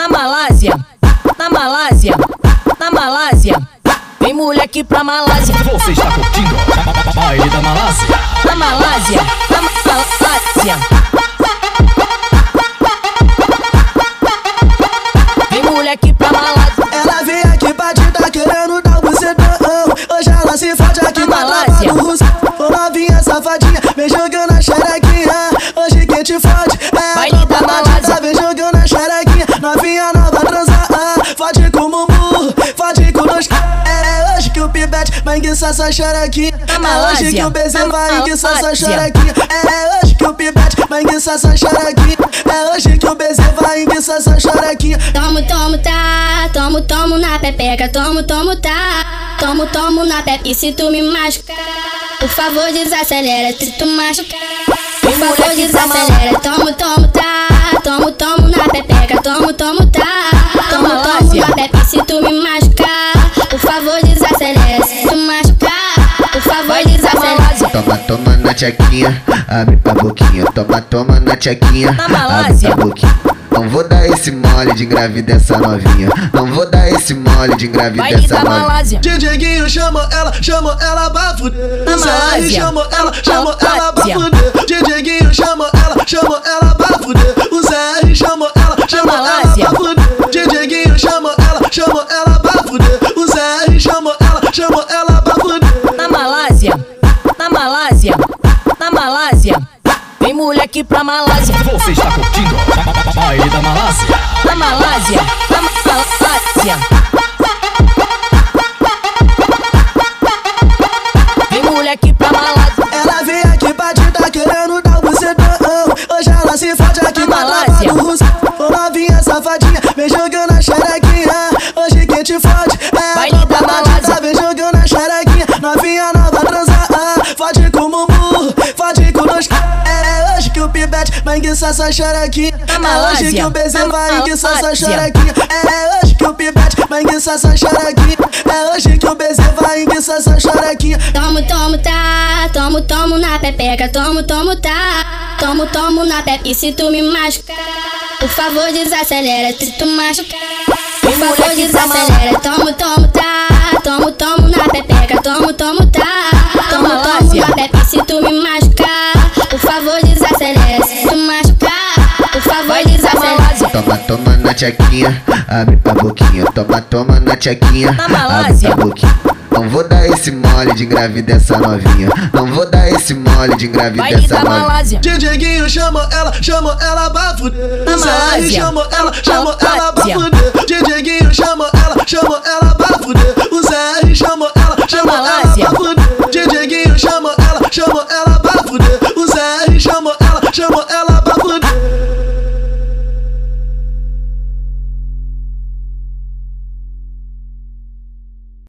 na Malásia, na Malásia, na Malásia. Vem moleque pra Malásia. Você está curtindo baile da Malásia. Na Malásia, na Malásia. Vem moleque pra Malásia. Ela vem aqui pra te tá querendo dar bucetão. Hoje ela se fode aqui Na Malásia. Ô novinha safadinha, vem jogando a xerequinha. Hoje quem te fode é vai enguiçar essa xerequinha. Na É hoje que o BZ Na vai enguiçar essa Malásia. xerequinha. É hoje que o pivete vai enguiçar essa xerequinha. É hoje que o BZ vai enguiçar essa xerequinha. Tomo, tomo, tá. Tomo, tomo na pepeca. Tomo, tomo, tá. Tomo, tomo na pepe. E se tu me machucar, por favor, desacelera. Se tu machucar, por favor, desacelera. Tomo, tomo, tá. Tomo, tomo na pepeca. Tomo, tomo, tá. Tomo, tomo Malásia. na pepe. E se tu me machucar, tchequinha, abre a boquinha. Toma, toma na tchequinha, Na abre Malásia. a boquinha. Não vou dar esse mole de engravidar essa novinha. Não vou dar esse mole de engravidar Baile essa novinha. Malásia. DJ Guinho chama ela, chama ela pra fuder. Zé Malásia. chama ela, chama Na ela pra fuder. DJ Guinho chama ela, chama ela pra fuder. O Zé chama ela, chama ela pra fuder. DJ Guinho chama ela, chama ela pra fuder. O Zé chama ela, chama Malásia. Vem moleque pra Malásia. Você está curtindo baile da Malásia. Na Malásia, na Malásia. Vem moleque pra Malásia. Ela vem aqui pra te tá querendo dar bucetão. Hoje ela se fode aqui Na Malásia. novinha safadinha, vem jogando a xerequinha. Que o pivete vai enguiçar essa xerequinha. É hoje que o Na vai enguiçar essa xerequinha. É hoje que o pivete vai enguiçar essa xerequinha. É hoje que o BZ vai enguiçar essa xerequinha. Tomo, tomo, tá. Tomo, tomo na pepeca. Tomo, tomo, tá. Tomo, tomo na pepe. E se tu me machucar, por favor, desacelera. Se tu machucar, por favor, desacelera. Tomo, tomo, tá. Tomo, tomo na pepeca. Tomo, tomo, tá. Tchequinha, abre a boquinha. Toma, toma na tchequinha, Na abre Malásia. a boquinha. Não vou dar esse mole de engravidar essa novinha. Não vou dar esse mole de Baile essa da novinha. Malásia. DJ Guinho chama ela, chama ela pra fuder. Zé Malásia. chama ela, chama Na ela pra fuder. DJ Guinho chama ela, chama ela pra fuder. O Zé chama ela, chama ela Malásia. pra fuder. DJ Guinho chama ela, chama ela pra fuder. O Zé chama ela, chama ela